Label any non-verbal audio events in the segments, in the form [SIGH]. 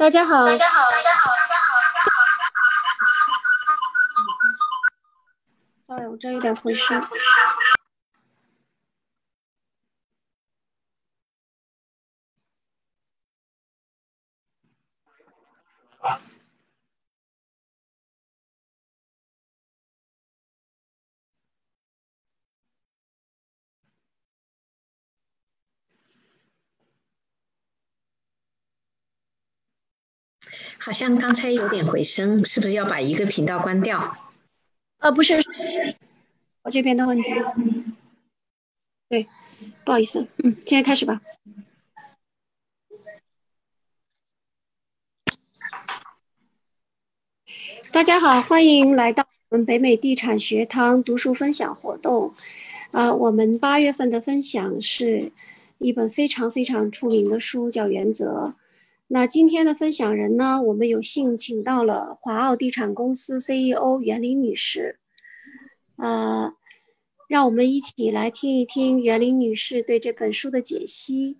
大家好，大家好，大家好，大家好，大家好。Sorry，我这有点回声。好像刚才有点回声，是不是要把一个频道关掉？呃，不是，我这边的问题。对，不好意思，嗯，现在开始吧。大家好，欢迎来到我们北美地产学堂读书分享活动。啊，我们八月份的分享是一本非常非常出名的书，叫《原则》。那今天的分享人呢？我们有幸请到了华奥地产公司 CEO 袁林女士，呃，让我们一起来听一听袁林女士对这本书的解析，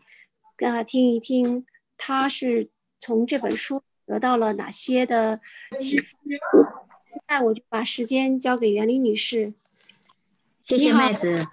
啊，听一听她是从这本书得到了哪些的启发。现在我就把时间交给袁林女士。谢谢麦子。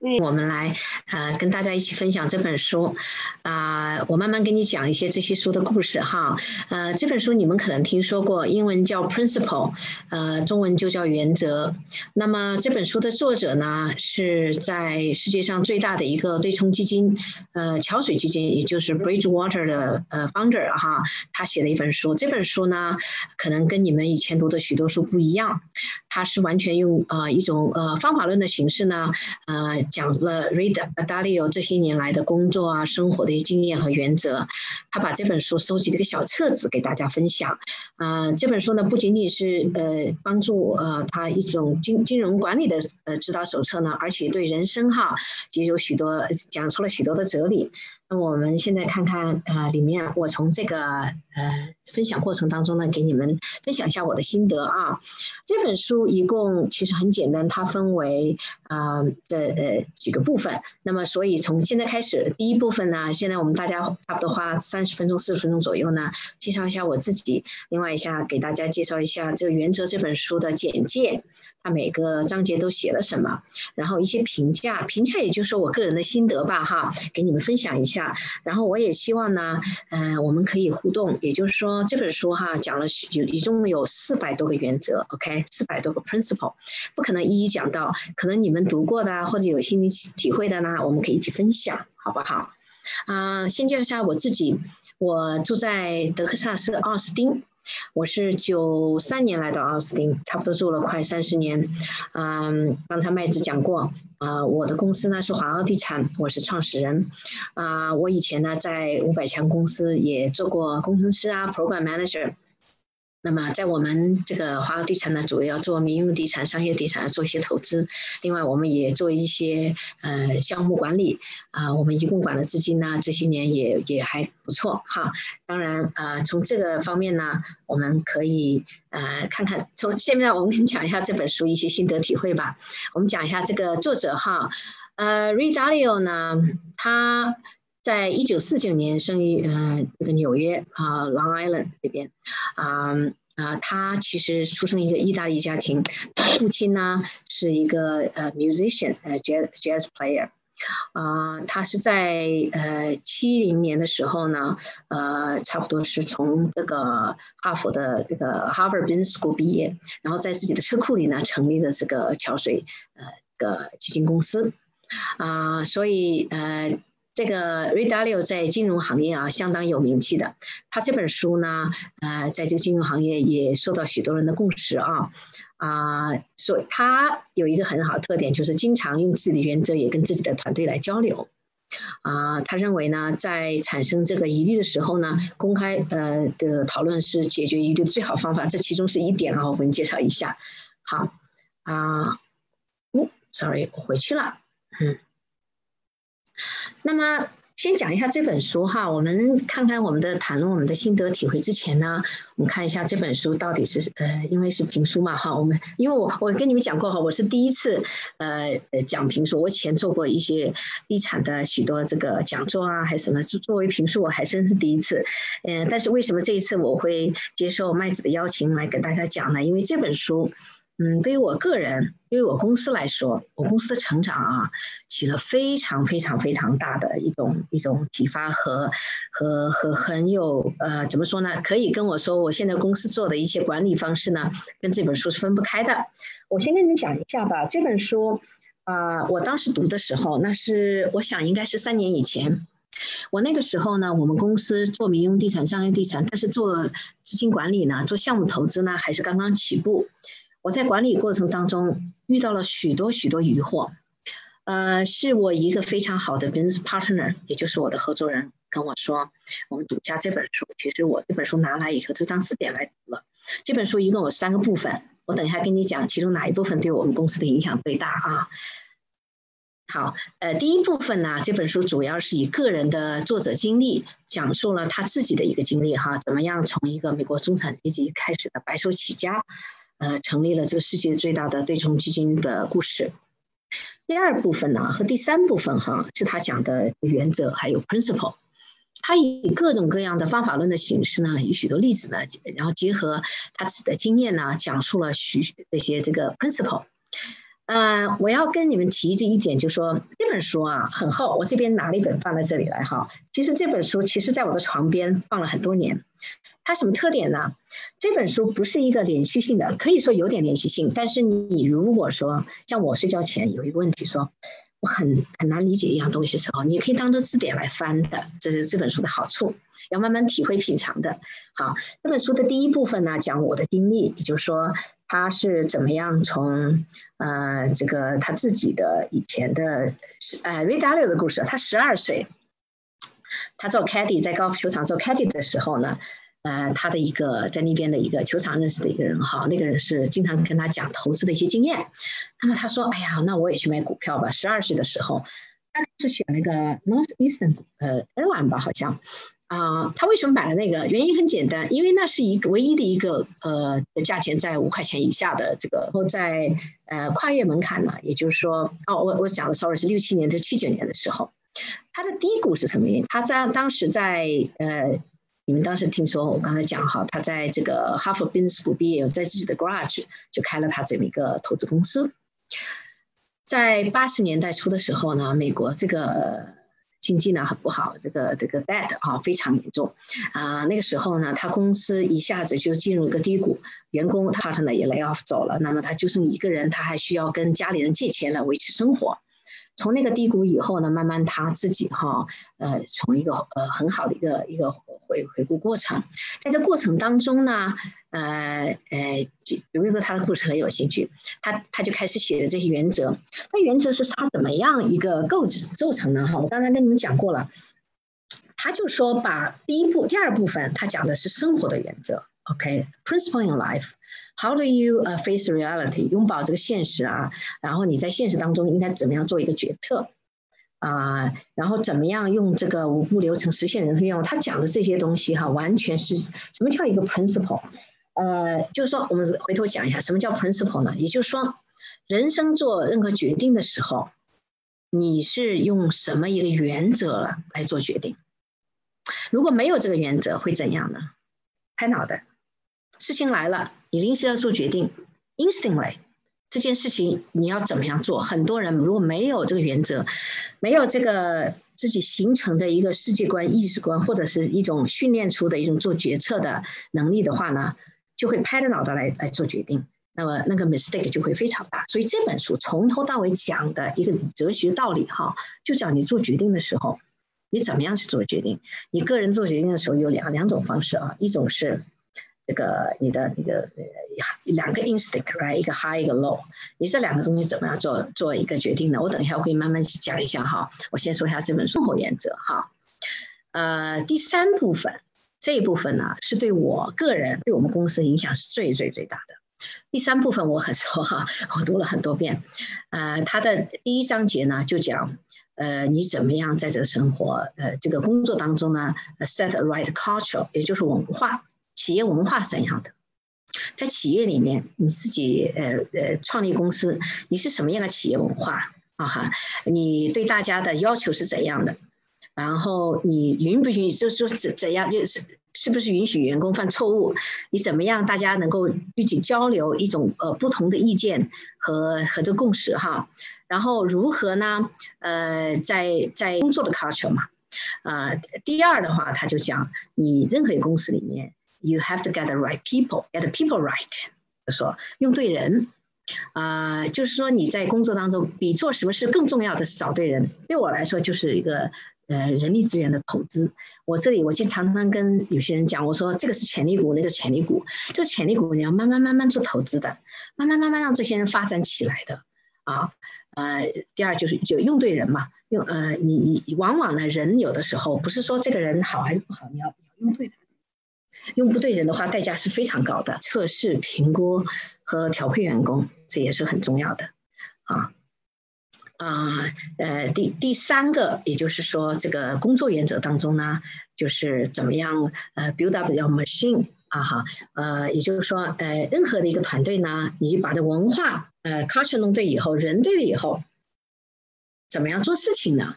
我们来呃跟大家一起分享这本书啊，我慢慢跟你讲一些这些书的故事哈。呃，这本书你们可能听说过，英文叫 Principle，呃，中文就叫原则。那么这本书的作者呢，是在世界上最大的一个对冲基金，呃，桥水基金，也就是 Bridgewater 的呃 founder 哈，他写的一本书。这本书呢，可能跟你们以前读的许多书不一样，它是完全用呃一种呃方法论的形式呢，呃。讲了 Reid Dalio 这些年来的工作啊、生活的一些经验和原则，他把这本书收集了个小册子给大家分享。啊，这本书呢不仅仅是呃帮助呃他一种金金融管理的呃指导手册呢，而且对人生哈也有许多讲出了许多的哲理。那我们现在看看呃里面我从这个呃分享过程当中呢，给你们分享一下我的心得啊。这本书一共其实很简单，它分为啊的呃。几个部分，那么所以从现在开始，第一部分呢，现在我们大家差不多花三十分钟、四十分钟左右呢，介绍一下我自己，另外一下给大家介绍一下这个《原则》这本书的简介，它每个章节都写了什么，然后一些评价，评价也就是我个人的心得吧，哈，给你们分享一下。然后我也希望呢，嗯，我们可以互动，也就是说这本书哈讲了有一共有四百多个原则，OK，四百多个 principle，不可能一一讲到，可能你们读过的或者有。心理体会的呢，我们可以一起分享，好不好？啊，先介绍一下我自己，我住在德克萨斯奥斯汀，我是九三年来到奥斯汀，差不多住了快三十年。嗯，刚才麦子讲过，啊，我的公司呢是华奥地产，我是创始人。啊，我以前呢在五百强公司也做过工程师啊，program manager。那么，在我们这个华奥地产呢，主要做民用地产、商业地产，做一些投资。另外，我们也做一些呃项目管理啊。我们一共管的资金呢，这些年也也还不错哈。当然，呃，从这个方面呢，我们可以呃看看。从下面我们跟你讲一下这本书一些心得体会吧。我们讲一下这个作者哈，呃，Ray Dalio 呢，他。在一九四九年生于呃这个纽约啊 Long Island 这边。啊啊他其实出生一个意大利家庭，父亲呢是一个呃 musician 呃 jazz jazz player 啊他是在呃七零年的时候呢呃差不多是从这个哈佛的这个 Harvard Business School 毕业，然后在自己的车库里呢成立了这个桥水呃这个基金公司。啊所以呃。这个 r i d a l i o 在金融行业啊相当有名气的，他这本书呢，呃，在这个金融行业也受到许多人的共识啊啊，所以他有一个很好的特点，就是经常用自己的原则也跟自己的团队来交流啊。他认为呢，在产生这个疑虑的时候呢，公开呃的讨论是解决疑虑的最好方法。这其中是一点啊，我给你介绍一下。好啊，哦，sorry，我回去了，嗯。那么先讲一下这本书哈，我们看看我们的谈论我们的心得体会之前呢，我们看一下这本书到底是呃，因为是评书嘛哈，我们因为我我跟你们讲过哈，我是第一次呃讲评书，我以前做过一些地产的许多这个讲座啊，还是什么作为评书，我还真是第一次，嗯，但是为什么这一次我会接受麦子的邀请来给大家讲呢？因为这本书。嗯，对于我个人，对于我公司来说，我公司成长啊，起了非常非常非常大的一种一种启发和和和很有呃，怎么说呢？可以跟我说，我现在公司做的一些管理方式呢，跟这本书是分不开的。我先跟你们讲一下吧。这本书啊，我当时读的时候，那是我想应该是三年以前。我那个时候呢，我们公司做民用地产、商业地产，但是做资金管理呢，做项目投资呢，还是刚刚起步。我在管理过程当中遇到了许多许多疑惑，呃，是我一个非常好的 business partner，也就是我的合作人跟我说，我们读一下这本书。其实我这本书拿来以后就当字典来读了。这本书一共有三个部分，我等一下跟你讲其中哪一部分对我们公司的影响最大啊。好，呃，第一部分呢，这本书主要是以个人的作者经历，讲述了他自己的一个经历哈，怎么样从一个美国中产阶级开始的白手起家。呃，成立了这个世界最大的对冲基金的故事。第二部分呢，和第三部分哈，是他讲的原则还有 principle。他以各种各样的方法论的形式呢，以许多例子呢，然后结合他自己的经验呢，讲述了许这些这个 principle。呃，我要跟你们提这一点，就说这本书啊很厚，我这边拿了一本放在这里来哈。其实这本书其实在我的床边放了很多年。它什么特点呢？这本书不是一个连续性的，可以说有点连续性。但是你如果说像我睡觉前有一个问题，说我很很难理解一样东西的时候，你可以当做字典来翻的，这是这本书的好处，要慢慢体会品尝的。好，这本书的第一部分呢，讲我的经历，也就是说他是怎么样从呃这个他自己的以前的呃 r e d a l 的故事，他十二岁，他做 Caddy 在高尔夫球场做 Caddy 的时候呢。呃，他的一个在那边的一个球场认识的一个人哈，那个人是经常跟他讲投资的一些经验。那么他说：“哎呀，那我也去买股票吧。”十二岁的时候，他是选了个 Northeastern 呃 Airline 吧，好像啊。他为什么买了那个？原因很简单，因为那是一个唯一的一个呃价钱在五块钱以下的这个，然后在呃跨越门槛呢，也就是说，哦，我我讲的 sorry 是六七年，是七九年的时候，他的低谷是什么原因？他在当时在呃。你们当时听说我刚才讲哈，他在这个哈佛 Business School 毕业，在自己的 garage 就开了他这么一个投资公司。在八十年代初的时候呢，美国这个经济呢很不好，这个这个 debt 啊非常严重啊。那个时候呢，他公司一下子就进入一个低谷，员工他呢也 lay off 走了，那么他就剩一个人，他还需要跟家里人借钱来维持生活。从那个低谷以后呢，慢慢他自己哈，呃，从一个呃很好的一个一个回回顾过程，在这过程当中呢，呃呃，比如说他的故事很有兴趣，他他就开始写的这些原则，那原则是他怎么样一个构构成呢？哈，我刚才跟你们讲过了，他就说把第一步、第二部分，他讲的是生活的原则。OK，principle in life，how do you uh face reality？拥抱这个现实啊，然后你在现实当中应该怎么样做一个决策啊？然后怎么样用这个五步流程实现人生愿望？他讲的这些东西哈，完全是什么叫一个 principle？呃，就是说我们回头讲一下什么叫 principle 呢？也就是说，人生做任何决定的时候，你是用什么一个原则来做决定？如果没有这个原则，会怎样呢？拍脑袋。事情来了，你临时要做决定，instantly，这件事情你要怎么样做？很多人如果没有这个原则，没有这个自己形成的一个世界观、意识观，或者是一种训练出的一种做决策的能力的话呢，就会拍着脑袋来来做决定，那么那个 mistake 就会非常大。所以这本书从头到尾讲的一个哲学道理哈，就讲你做决定的时候，你怎么样去做决定？你个人做决定的时候有两两种方式啊，一种是。这个你的那个两个 instinct，right，一个 high，一个 low，你这两个东西怎么样做做一个决定呢？我等一下我可以慢慢讲一下哈。我先说一下这本生活原则哈。呃，第三部分这一部分呢，是对我个人对我们公司影响是最最最大的。第三部分我很熟哈，我读了很多遍。呃，它的第一章节呢就讲。呃，你怎么样在这个生活呃这个工作当中呢？set right culture，也就是文化，企业文化是怎样的？在企业里面，你自己呃呃创立公司，你是什么样的企业文化啊哈？你对大家的要求是怎样的？然后你允不允许，就是说怎怎样，就是是不是允许员工犯错误？你怎么样，大家能够一起交流一种呃不同的意见和和这共识哈？然后如何呢？呃，在在工作的 culture 嘛，呃，第二的话，他就讲你任何一个公司里面。You have to get the right people, get the people right。就说用对人，啊，就是说你在工作当中比做什么事更重要的是找对人。对我来说，就是一个呃人力资源的投资。我这里我经常常跟有些人讲，我说这个是潜力股，那个潜力股，这潜力股你要慢慢慢慢做投资的，慢慢慢慢让这些人发展起来的啊。呃，第二就是就用对人嘛，用呃你你往往呢人有的时候不是说这个人好还是不好，你要用对他。用不对人的话，代价是非常高的。测试、评估和调配员工，这也是很重要的。啊啊呃，第第三个，也就是说，这个工作原则当中呢，就是怎么样呃，build up your machine 啊哈呃，也就是说呃，任何的一个团队呢，你把这文化呃 culture 弄对以后，人对了以后，怎么样做事情呢？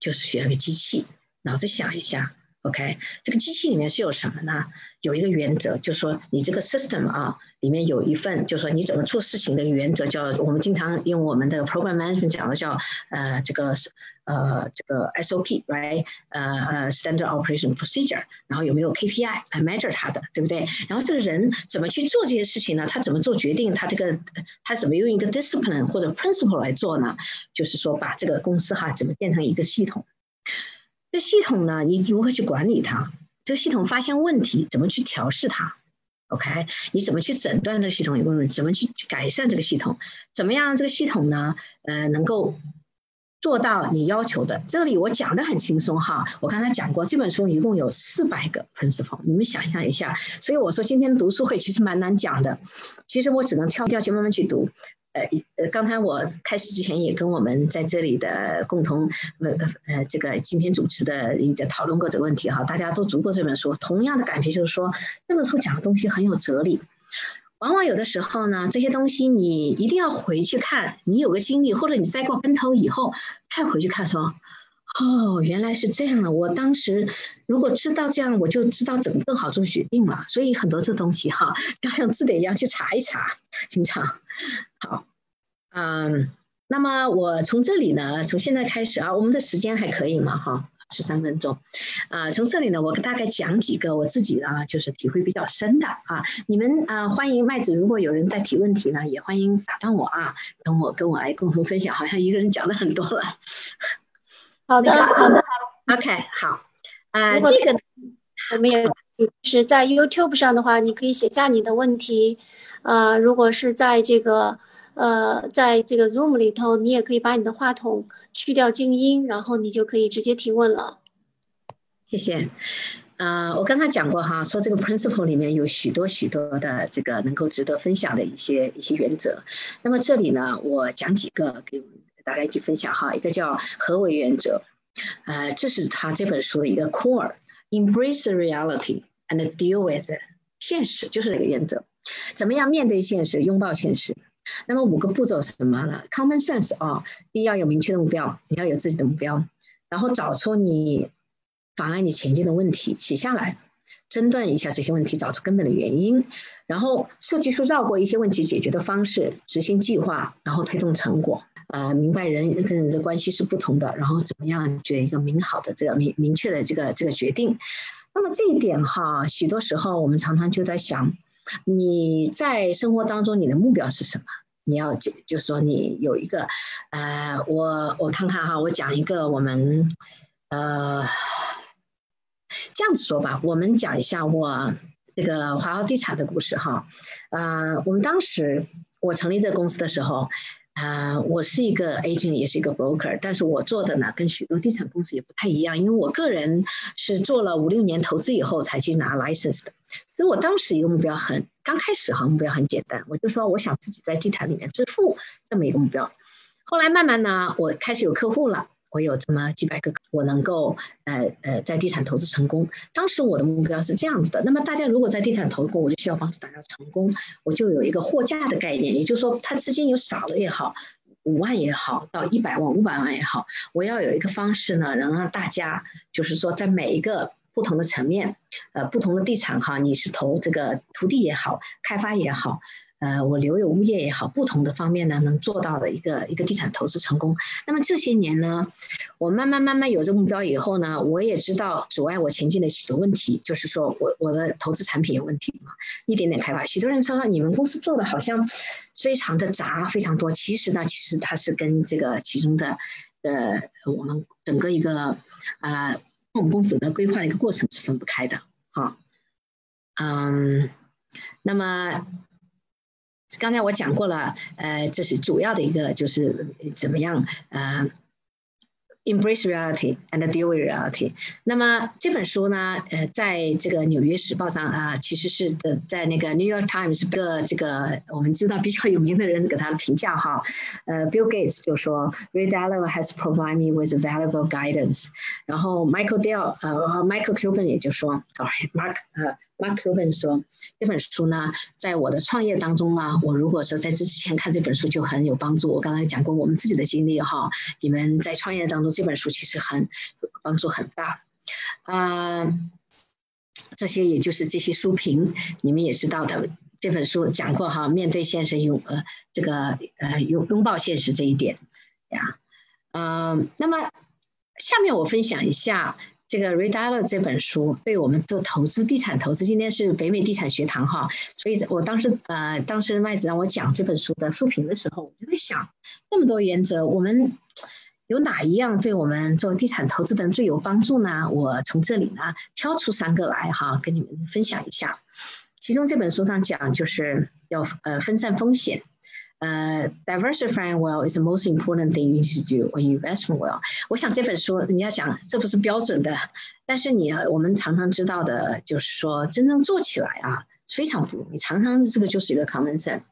就是需要个机器，脑子想一下。OK，这个机器里面是有什么呢？有一个原则，就是说你这个 system 啊，里面有一份，就是说你怎么做事情的一个原则，叫我们经常用我们的 program management 讲的叫呃这个呃这个 SOP，right？呃呃 standard operation procedure，然后有没有 KPI 来 measure 它的，对不对？然后这个人怎么去做这些事情呢？他怎么做决定？他这个他怎么用一个 discipline 或者 principle 来做呢？就是说把这个公司哈怎么变成一个系统？这系统呢，你如何去管理它？这系统发现问题，怎么去调试它？OK，你怎么去诊断这系统有问题？怎么去改善这个系统？怎么样这个系统呢？呃，能够做到你要求的？这里我讲的很轻松哈，我刚才讲过，这本书一共有四百个 principle，你们想象一下。所以我说今天读书会其实蛮难讲的，其实我只能跳跳去慢慢去读。呃呃，刚才我开始之前也跟我们在这里的共同呃呃这个今天主持的也在讨论过这个问题哈，大家都读过这本书，同样的感觉就是说这本书讲的东西很有哲理。往往有的时候呢，这些东西你一定要回去看，你有个经历或者你栽过跟头以后，再回去看说，哦，原来是这样的。我当时如果知道这样，我就知道怎么更好做决定了。所以很多这东西哈，要像字典一样去查一查，经常。好，嗯，那么我从这里呢，从现在开始啊，我们的时间还可以嘛？哈，十三分钟，啊，从这里呢，我大概讲几个我自己啊，就是体会比较深的啊，你们啊，欢迎麦子，如果有人在提问题呢，也欢迎打断我啊，跟我跟我来共同分享，好像一个人讲的很多了。好的，好的。好，OK，好，啊，这个我们也就是在 YouTube 上的话，你可以写下你的问题。呃，如果是在这个呃，在这个 Zoom 里头，你也可以把你的话筒去掉静音，然后你就可以直接提问了。谢谢。呃，我刚才讲过哈，说这个 principle 里面有许多许多的这个能够值得分享的一些一些原则。那么这里呢，我讲几个给大家一起分享哈。一个叫何为原则？呃，这是他这本书的一个 Core Embrace reality and deal with it 现实，就是这个原则。怎么样面对现实，拥抱现实？那么五个步骤是什么呢？Common sense 啊，第一要有明确的目标，你要有自己的目标，然后找出你妨碍你前进的问题，写下来，诊断一下这些问题，找出根本的原因，然后设计出绕过一些问题解决的方式，执行计划，然后推动成果。呃，明白人跟人的关系是不同的，然后怎么样决一个明好的这个明明确的这个这个决定。那么这一点哈，许多时候我们常常就在想。你在生活当中，你的目标是什么？你要就就说你有一个，呃，我我看看哈，我讲一个我们，呃，这样子说吧，我们讲一下我这个华豪地产的故事哈，呃，我们当时我成立这个公司的时候。啊，我是一个 agent，也是一个 broker，但是我做的呢，跟许多地产公司也不太一样，因为我个人是做了五六年投资以后才去拿 license 的，所以我当时一个目标很，刚开始哈目标很简单，我就说我想自己在地产里面致富这么一个目标，后来慢慢呢，我开始有客户了。我有这么几百个，我能够呃呃在地产投资成功。当时我的目标是这样子的。那么大家如果在地产投资，我就需要帮助大家成功，我就有一个货架的概念，也就是说，他资金有少了也好，五万也好，到一百万、五百万也好，我要有一个方式呢，能让大家就是说在每一个不同的层面，呃，不同的地产哈，你是投这个土地也好，开发也好。呃，我留有物业也好，不同的方面呢，能做到的一个一个地产投资成功。那么这些年呢，我慢慢慢慢有这个目标以后呢，我也知道阻碍我前进的许多问题，就是说我我的投资产品有问题嘛，一点点开发。许多人说你们公司做的好像非常的杂，非常多。其实呢，其实它是跟这个其中的呃我们整个一个啊我们公司的规划一个过程是分不开的。好，嗯，那么。刚才我讲过了，呃，这是主要的一个，就是怎么样，呃。Embrace reality and deal with reality。那么这本书呢，呃，在这个《纽约时报》上啊，其实是的，在那个 New York Times 个这个我们知道比较有名的人给他的评价哈，呃，Bill Gates 就说，Ray Dalio has provided me with valuable guidance。然后 Michael Dell 呃，Michael Cuban 也就说，Sorry，Mark 呃，Mark Cuban 说，这本书呢，在我的创业当中呢，我如果说在这之前看这本书就很有帮助。我刚才讲过我们自己的经历哈，你们在创业当中。这本书其实很帮助很大，啊，这些也就是这些书评，你们也知道的。这本书讲过哈，面对现实拥呃这个呃拥拥抱现实这一点呀，嗯，那么下面我分享一下这个《Read a l 这本书对我们做投资地产投资。今天是北美地产学堂哈，所以我当时呃当时麦子让我讲这本书的书评的时候，我就在想，这么多原则我们。有哪一样对我们做地产投资的人最有帮助呢？我从这里呢挑出三个来哈，跟你们分享一下。其中这本书上讲，就是要呃分散风险，呃，diversifying well is the most important thing you should do when you invest well。我想这本书你要讲这不是标准的，但是你我们常常知道的就是说，真正做起来啊非常不容易，常常这个就是一个 common sense。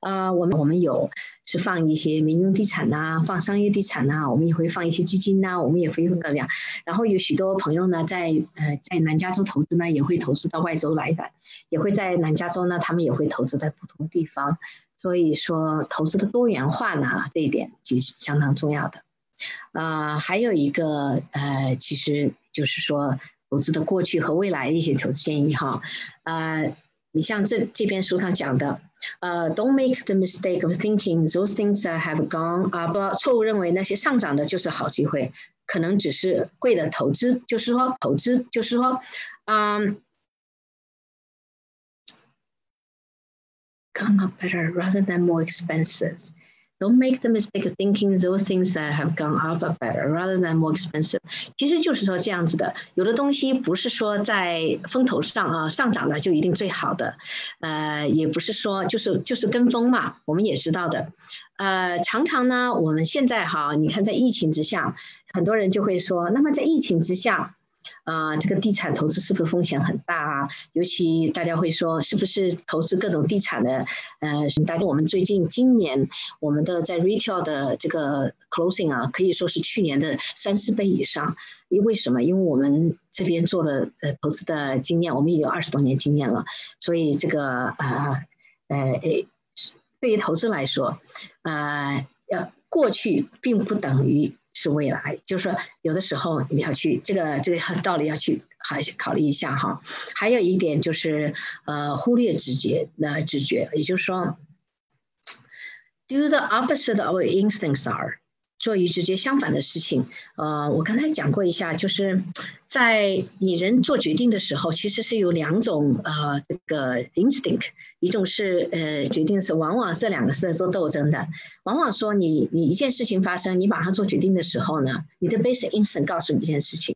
啊，我们我们有是放一些民用地产呐，放商业地产呐，我们也会放一些基金呐，我们也会用个这样。然后有许多朋友呢，在呃在南加州投资呢，也会投资到外州来的，也会在南加州呢，他们也会投资在不同的地方。所以说，投资的多元化呢，这一点其实相当重要的。啊，还有一个呃，其实就是说投资的过去和未来的一些投资建议哈，呃。你像这这边书上讲的，呃，Don't make the mistake of thinking those things that have gone up。错误认为那些上涨的就是好机会，可能只是贵的投资。就是说，投资就是说，嗯，gone up better rather than more expensive。Don't make the mistake of thinking those things that have gone up are better rather than more expensive。其实就是说这样子的，有的东西不是说在风头上啊上涨的就一定最好的，呃，也不是说就是就是跟风嘛。我们也知道的，呃，常常呢，我们现在哈，你看在疫情之下，很多人就会说，那么在疫情之下。啊，这个地产投资是不是风险很大啊？尤其大家会说，是不是投资各种地产的？呃，大家我们最近今年我们的在 retail 的这个 closing 啊，可以说是去年的三四倍以上。因为什么？因为我们这边做了呃投资的经验，我们也有二十多年经验了，所以这个啊呃对于投资来说，啊要过去并不等于。是未来，就是说，有的时候你要去这个这个道理要去还考虑一下哈。还有一点就是，呃，忽略直觉那直觉，也就是说，do the opposite of instincts are。做与直接相反的事情，呃，我刚才讲过一下，就是在你人做决定的时候，其实是有两种呃这个 instinct，一种是呃决定是往往这两个是在做斗争的，往往说你你一件事情发生，你马上做决定的时候呢，你的 basic instinct 告诉你一件事情，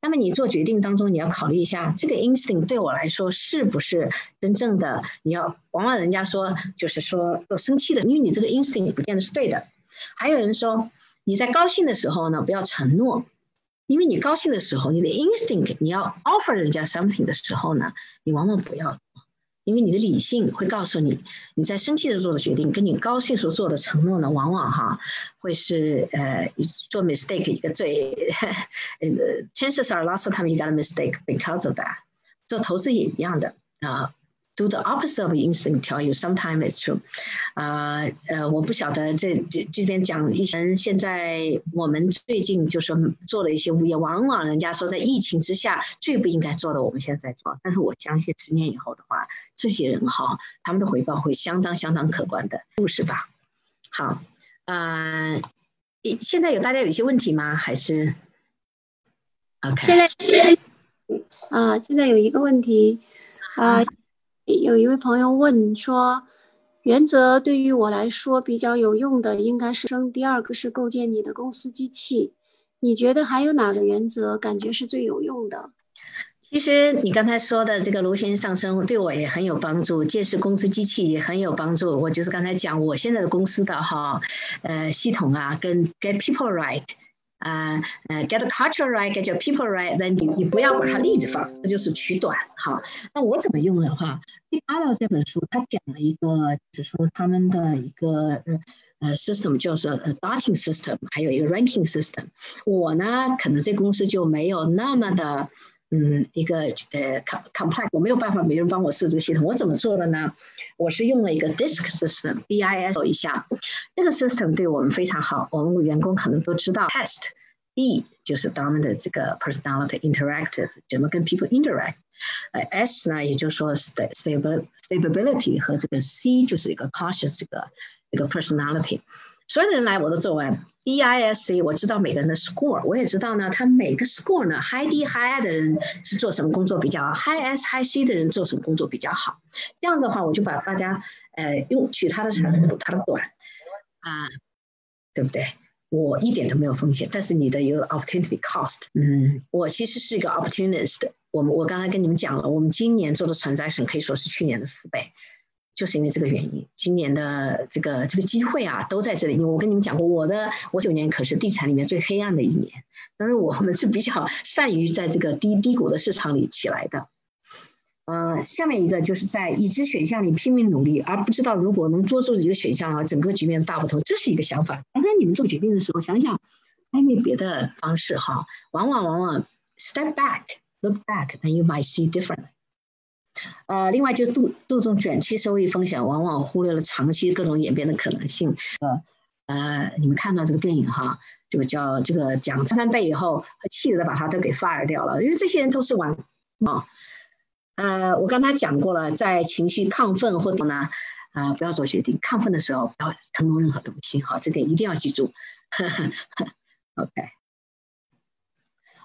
那么你做决定当中你要考虑一下，这个 instinct 对我来说是不是真正的？你要往往人家说就是说有生气的，因为你这个 instinct 不见得是对的。还有人说，你在高兴的时候呢，不要承诺，因为你高兴的时候，你的 instinct，你要 offer 人家 something 的时候呢，你往往不要。因为你的理性会告诉你，你在生气的做的决定，跟你高兴时做的承诺呢，往往哈会是呃做 mistake 一个最呃 chances are last time you got a mistake because of that。做投资也一样的啊。Do the opposite of instinct tell you sometimes it's true。啊呃，我不晓得这这这边讲一些，现在我们最近就说做了一些物业，往往人家说在疫情之下最不应该做的，我们现在做。但是我相信十年以后的话，这些人哈，他们的回报会相当相当可观的，故事吧？好，呃，现在有大家有一些问题吗？还是？OK。现在啊，现在有一个问题啊。有一位朋友问说：“原则对于我来说比较有用的应该是生，第二个是构建你的公司机器。你觉得还有哪个原则感觉是最有用的？”其实你刚才说的这个螺旋上升对我也很有帮助，建设公司机器也很有帮助。我就是刚才讲我现在的公司的哈，呃，系统啊，跟 get people right。啊呃，get culture right，get your people right，那你你不要把它例子放，那就是取短哈。那我怎么用的话，第八道这本书它讲了一个，就是说他们的一个呃 system 叫做 darting system，还有一个 ranking system。我呢，可能这公司就没有那么的。嗯，一个呃，complex，我没有办法，没人帮我设这个系统，我怎么做的呢？我是用了一个 DISC system，D I S 一下，这个 system 对我们非常好，我们员工可能都知道。Test，D 就是他们的这个 personality interactive，怎么跟 people interact。呃，S 呢，也就是说 stable stability 和这个 C 就是一个 cautious 这个一个 personality。所有的人来我都做完。DISC 我知道每个人的 score，我也知道呢，他每个 score 呢，high D high I 的人是做什么工作比较，high S high C 的人做什么工作比较好。这样的话，我就把大家呃用取他的长补他的短啊，对不对？我一点都没有风险，但是你的有 opportunity cost。嗯，我其实是一个 opportunist。我们我刚才跟你们讲了，我们今年做的 transaction 可以说是去年的四倍。就是因为这个原因，今年的这个这个机会啊，都在这里。因为我跟你们讲过，我的我九年可是地产里面最黑暗的一年，但是我们是比较善于在这个低低谷的市场里起来的。呃，下面一个就是在已知选项里拼命努力，而不知道如果能捉住一个选项的话，整个局面大不同。这是一个想法。刚才你们做决定的时候，想想还有没有别的方式哈？往往往往 step back, look back, then you might see different. 呃，另外就是杜杜仲短期收益风险，往往忽略了长期各种演变的可能性。呃呃，你们看到这个电影哈，这个叫这个讲翻倍以后，气的把他都给 fire 掉了，因为这些人都是玩啊。呃，我刚才讲过了，在情绪亢奋或者呢，啊，不要做决定，亢奋的时候不要承诺任何东西，好，这点一定要记住。[LAUGHS] OK。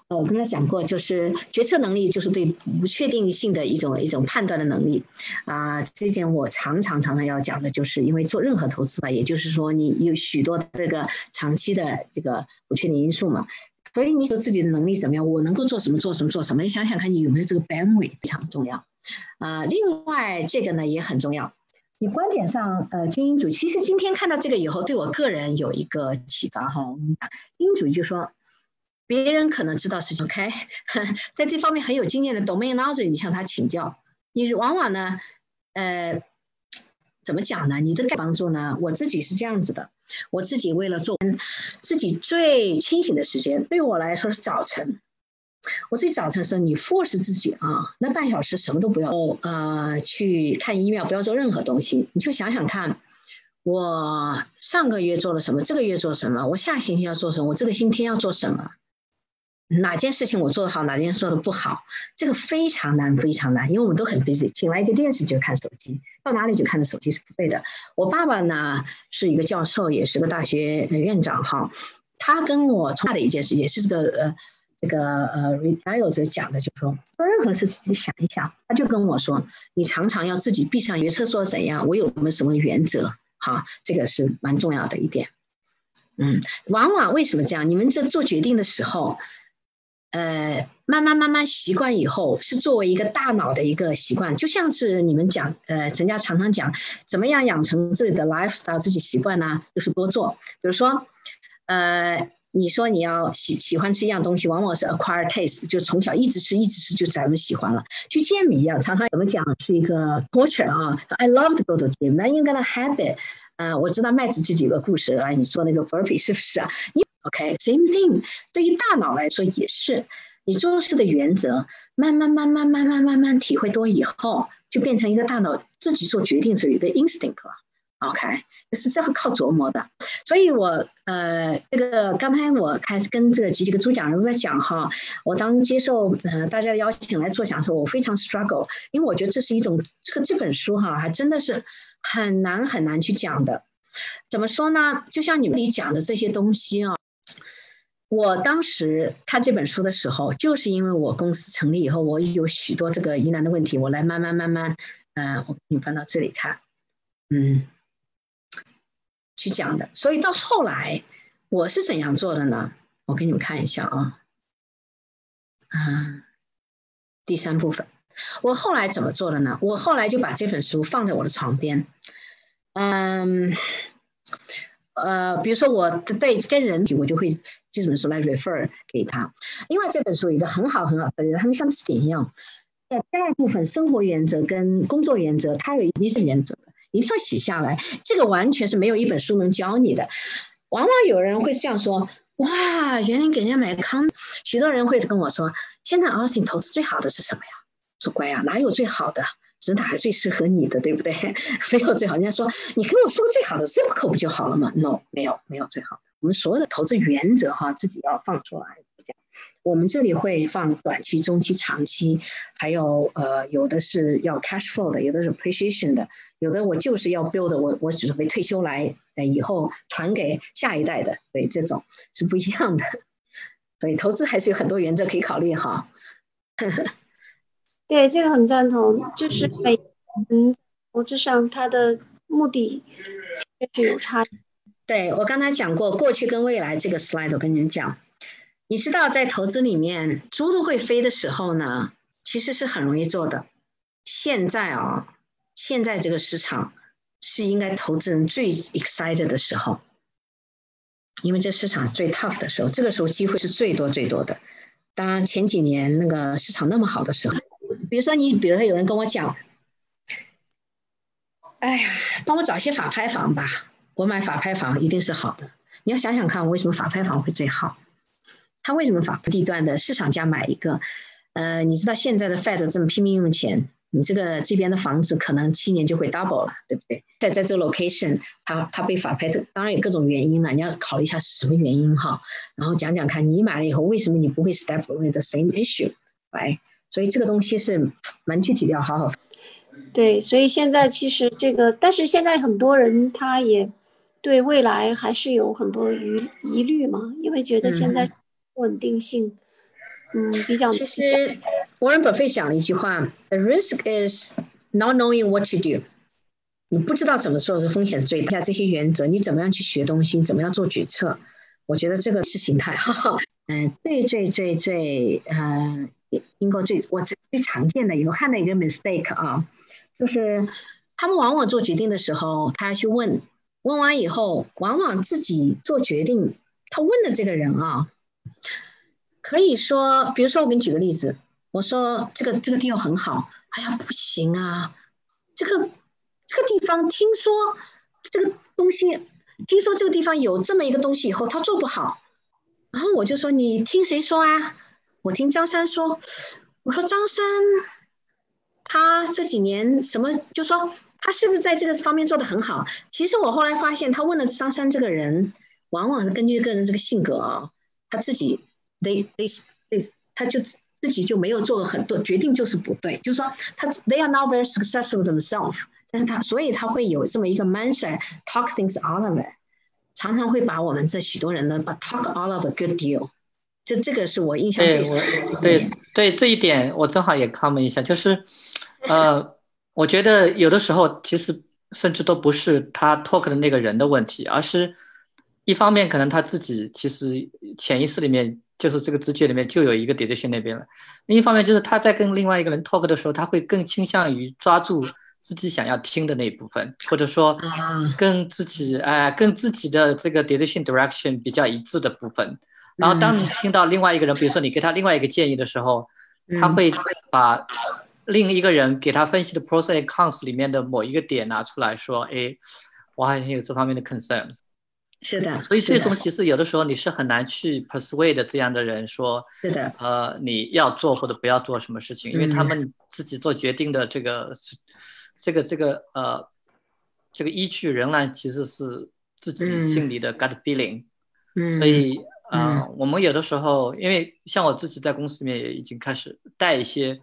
呃，我跟他讲过，就是决策能力就是对不确定性的一种一种判断的能力啊。这件我常常常常要讲的，就是因为做任何投资吧，也就是说你有许多这个长期的这个不确定因素嘛。所以你说自己的能力怎么样，我能够做什么做什么做什么，你想想看你有没有这个 bandwidth 非常重要啊。另外这个呢也很重要，你观点上呃精英主，其实今天看到这个以后，对我个人有一个启发哈。我跟你讲精英主义就说。别人可能知道事情，OK，[LAUGHS] 在这方面很有经验的 domain knowledge，你向他请教，你往往呢，呃，怎么讲呢？你这个帮助呢？我自己是这样子的，我自己为了做自己最清醒的时间，对我来说是早晨。我自己早晨的时候，你 force 自己啊，那半小时什么都不要，呃，去看医院，不要做任何东西，你就想想看，我上个月做了什么，这个月做什么，我下星期要做什么，我这个星期要做什么。哪件事情我做的好，哪件事做的不好，这个非常难，非常难，因为我们都很 busy，请来一个电视就看手机，到哪里去看的手机是不对的。我爸爸呢是一个教授，也是个大学院长哈，他跟我从的一件事也是这个呃这个呃 r e t i l 讲的，就说做任何事自己想一想，他就跟我说，你常常要自己闭上决策说怎样，我有没有什么原则？哈，这个是蛮重要的一点。嗯，往往为什么这样？你们在做决定的时候。呃，慢慢慢慢习惯以后，是作为一个大脑的一个习惯，就像是你们讲，呃，人家常常讲，怎么样养成自己的 lifestyle 自己习惯呢？就是多做，比如说，呃。你说你要喜喜欢吃一样东西，往往是 acquire taste，就从小一直吃一直吃就早就喜欢了。去 gym 一样，常常怎么讲是一个 torture 啊。I love to go to gym，then you're gonna habit。啊，我知道麦子这几个故事啊，你说那个 burpee 是不是啊？你 OK，same thing，对于大脑来说也是。你做事的原则，慢慢慢慢慢慢慢慢体会多以后，就变成一个大脑自己做决定时有一个 instinct 了。OK，是这样靠琢磨的。所以我呃，这个刚才我开始跟这个几几个主讲人都在讲哈，我当接受呃大家的邀请来做讲的时候，我非常 struggle，因为我觉得这是一种这个这本书哈，还真的是很难很难去讲的。怎么说呢？就像你们里讲的这些东西啊。我当时看这本书的时候，就是因为我公司成立以后，我有许多这个疑难的问题，我来慢慢慢慢，嗯，我给你翻到这里看，嗯，去讲的。所以到后来我是怎样做的呢？我给你们看一下啊，嗯，第三部分，我后来怎么做的呢？我后来就把这本书放在我的床边，嗯。呃，比如说我对跟人体，我就会这本书来 refer 给他。另外这本书一个很好很好的，它像词典一样。呃，第二部分生活原则跟工作原则，它有一些原则的，一定要写下来。这个完全是没有一本书能教你的。往往有人会这样说：哇，原来给人家买康，许多人会跟我说，现在 Austin 投资最好的是什么呀？说乖呀，哪有最好的？指哪个最适合你的，对不对？[LAUGHS] 没有最好。人家说你跟我说最好的 zip 不就好了吗？No，没有，没有最好的。我们所有的投资原则哈，自己要放出来。我们这里会放短期、中期、长期，还有呃，有的是要 cash flow 的，有的是 appreciation 的，有的我就是要 build 的，我我准备退休来呃以后传给下一代的，对，这种是不一样的。[LAUGHS] 所以投资还是有很多原则可以考虑哈。[LAUGHS] 对这个很赞同，就是每嗯投资上它的目的确实有差。对我刚才讲过，过去跟未来这个 slide 我跟你们讲，你知道在投资里面猪都会飞的时候呢，其实是很容易做的。现在啊，现在这个市场是应该投资人最 excited 的时候，因为这市场是最 tough 的时候，这个时候机会是最多最多的。当然前几年那个市场那么好的时候。比如说，你比如说有人跟我讲，哎呀，帮我找一些法拍房吧，我买法拍房一定是好的。你要想想看，为什么法拍房会最好？他为什么法地段的市场价买一个？呃，你知道现在的 Fed 这么拼命用钱，你这个这边的房子可能七年就会 double 了，对不对？在在这 location，它它被法拍的，当然有各种原因了，你要考虑一下是什么原因哈。然后讲讲看你买了以后，为什么你不会 step away the same issue？来。所以这个东西是蛮具体的，要好好。对，所以现在其实这个，但是现在很多人他也对未来还是有很多疑疑虑嘛，因为觉得现在稳定性，嗯，比较。其实，Warren Buffett 讲了一句话：“The risk is not knowing what to do。”你不知道怎么做是风险最大。这些原则，你怎么样去学东西，怎么样做决策？我觉得这个是形态。[LAUGHS] 哈哈，嗯，最最最最，嗯。英国最我最最常见的有看到一个 mistake 啊，就是他们往往做决定的时候，他要去问问完以后，往往自己做决定，他问的这个人啊，可以说，比如说我给你举个例子，我说这个这个地方很好，哎呀不行啊，这个这个地方听说这个东西，听说这个地方有这么一个东西以后，他做不好，然后我就说你听谁说啊？我听张三说，我说张三，他这几年什么，就说他是不是在这个方面做的很好？其实我后来发现，他问了张三这个人，往往是根据个人这个性格啊，他自己，they they they，他就自己就没有做很多决定，就是不对，就是说他 they are not very successful themselves，但是他所以他会有这么一个 mindset，talk things out of it，常常会把我们这许多人呢，把 talk out of a good deal。这这个是我印象最深的。对对，这一点我正好也 comment 一下，就是，呃，我觉得有的时候其实甚至都不是他 talk 的那个人的问题，而是一方面可能他自己其实潜意识里面就是这个直觉里面就有一个 decision 那边了，另一方面就是他在跟另外一个人 talk 的时候，他会更倾向于抓住自己想要听的那一部分，或者说跟自己哎跟自己的这个 decision direction 比较一致的部分。然后当你听到另外一个人，比如说你给他另外一个建议的时候，他会把另一个人给他分析的 pros and cons 里面的某一个点拿出来说，哎，我好像有这方面的 concern。是的，所以最终其实有的时候你是很难去 persuade 这样的人说，是的，呃，你要做或者不要做什么事情，因为他们自己做决定的这个这个这个呃这个依据仍然其实是自己心里的 gut feeling。嗯，所以呃，我们有的时候，因为像我自己在公司里面也已经开始带一些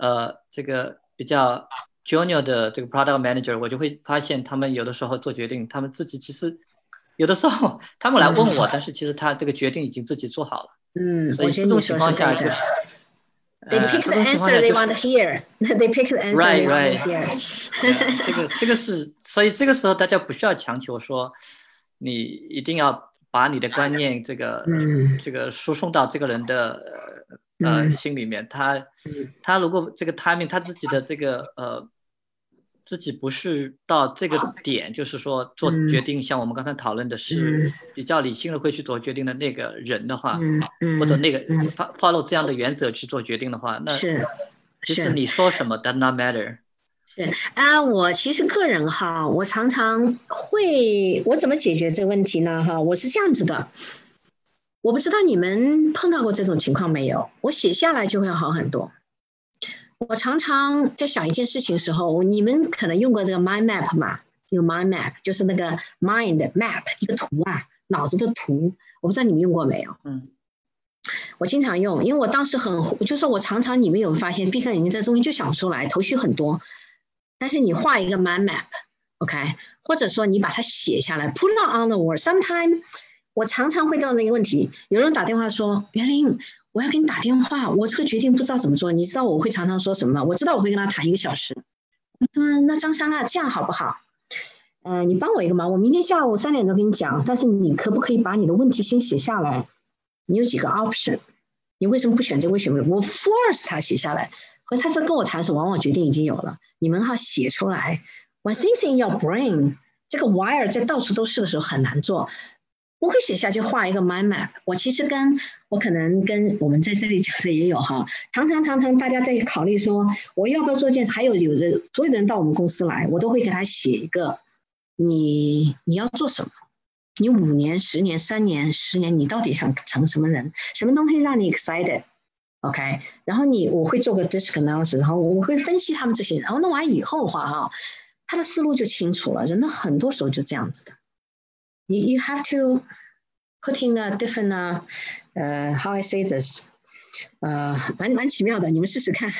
呃这个比较 junior 的这个 product manager，我就会发现他们有的时候做决定，他们自己其实。有的时候他们来问我，但是其实他这个决定已经自己做好了。嗯，所以这种情况下就是。[LAUGHS] They pick the answer they want to hear. They pick the answer they want to hear. 这个这个是，所以这个时候大家不需要强求说，你一定要把你的观念这个这个输送到这个人的呃心里面。他他如果这个 timing 他自己的这个呃。自己不是到这个点，就是说做决定，像我们刚才讨论的是比较理性的会去做决定的那个人的话，或者那个 follow 这样的原则去做决定的话，那其实你说什么 does not matter。是啊，我其实个人哈，我常常会，我怎么解决这个问题呢？哈，我是这样子的，我不知道你们碰到过这种情况没有？我写下来就会好很多。我常常在想一件事情的时候，你们可能用过这个 mind map 嘛？有 mind map，就是那个 mind map 一个图啊，脑子的图。我不知道你们用过没有？嗯，我经常用，因为我当时很，就是我常常你们有发现，闭上眼睛在中间就想不出来，头绪很多。但是你画一个 mind map，OK，或者说你把它写下来，put it on the wall。Sometime，我常常会到那个问题，有人打电话说，袁林。我要给你打电话，我这个决定不知道怎么做。你知道我会常常说什么吗？我知道我会跟他谈一个小时。嗯，那张三啊，这样好不好？嗯，你帮我一个忙，我明天下午三点钟跟你讲。但是你可不可以把你的问题先写下来？你有几个 option？你为什么不选择？为什么？我 force 他写下来。和他在跟我谈的时候，往往决定已经有了。你们要写出来。When things in your brain，这个 wire 在到处都是的时候很难做。我会写下去画一个 mind map。我其实跟我可能跟我们在这里讲的也有哈，常常常常大家在考虑说我要不要做件事，还有有的所有的人到我们公司来，我都会给他写一个，你你要做什么？你五年、十年、三年、十年，你到底想成什么人？什么东西让你 excited？excited？OK？然后你我会做个 disc analysis，然后我会分析他们这些，然后弄完以后的话哈，他的思路就清楚了。人的很多时候就这样子的。You you have to put in a different 呢，呃，how I say this，呃，蛮蛮奇妙的，你们试试看。[LAUGHS]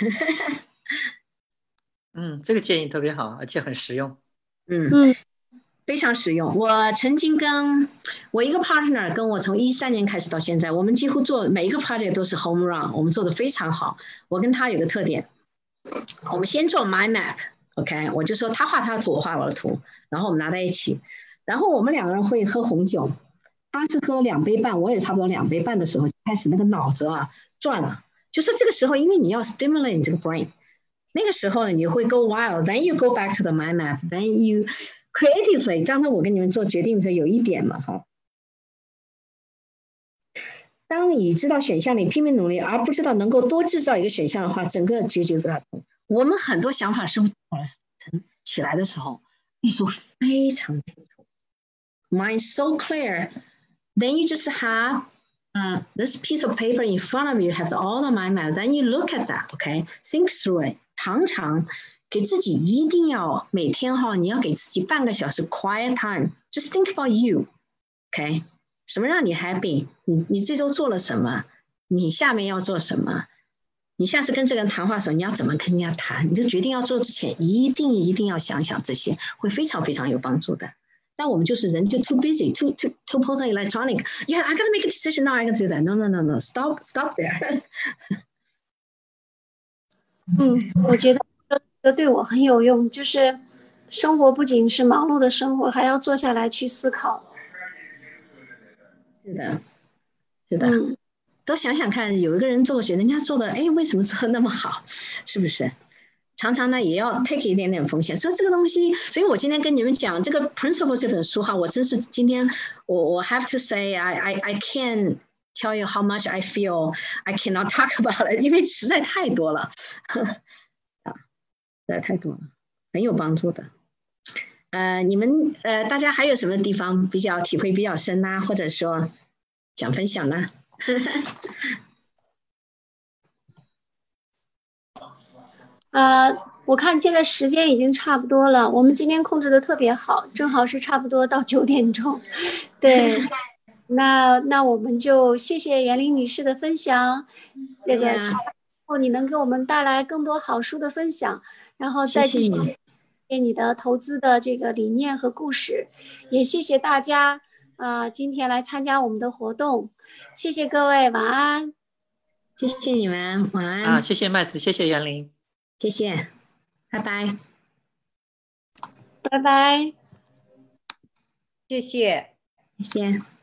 嗯，这个建议特别好，而且很实用。嗯嗯，非常实用。我曾经跟我一个 partner，跟我从一三年开始到现在，我们几乎做每一个 project 都是 home run，我们做的非常好。我跟他有个特点，我们先做 mind map，OK，我就说他画他的图，我画我的图，然后我们拿在一起。然后我们两个人会喝红酒，他是喝两杯半，我也差不多两杯半的时候，开始那个脑子啊转了。就是这个时候，因为你要 stimulate 这个 brain，那个时候呢，你会 go wild，then you go back to the mind map，then you creatively。刚才我跟你们做决定的时候有一点嘛，哈，当你知道选项，里拼命努力，而不知道能够多制造一个选项的话，整个结局都要我们很多想法是成起来的时候，你说非常清楚。mind so clear, then you just have uh, this piece of paper in front of you, have all the mind map. Then you look at that，OK，think through it. 常常给自己一定要每天哈，你要给自己半个小时 quiet time. Just think about you, OK？什么让你 happy？你你这周做了什么？你下面要做什么？你下次跟这个人谈话的时候，你要怎么跟人家谈？你就决定要做之前，一定一定要想想这些，会非常非常有帮助的。那我们就是人就 too busy, too too too p o s e n electronic. Yeah, I gotta make a decision now. I gotta do that. No, no, no, no. Stop, stop there. 嗯，我觉得这对我很有用。就是生活不仅是忙碌的生活，还要坐下来去思考。是的，是的。嗯，多想想看，有一个人做决定，人家做的，哎，为什么做的那么好？是不是？常常呢也要 take 一点点风险，所以这个东西，所以我今天跟你们讲这个 principle 这本书哈，我真是今天我我 have to say I I I can tell you how much I feel I cannot talk [LAUGHS] about it，因为实在太多了，在太多了，很有帮助的。呃，你们呃，大家还有什么地方比较体会比较深呐，或者说想分享呢？[LAUGHS] 呃，我看现在时间已经差不多了，我们今天控制的特别好，正好是差不多到九点钟。对，[LAUGHS] 那那我们就谢谢袁林女士的分享，这个后你能给我们带来更多好书的分享，然后再继续。给你的投资的这个理念和故事，也谢谢大家啊，今天来参加我们的活动，谢谢各位，晚安，谢谢你们，晚安啊，谢谢麦子，谢谢袁林，谢谢，拜拜，拜拜，谢谢，谢谢。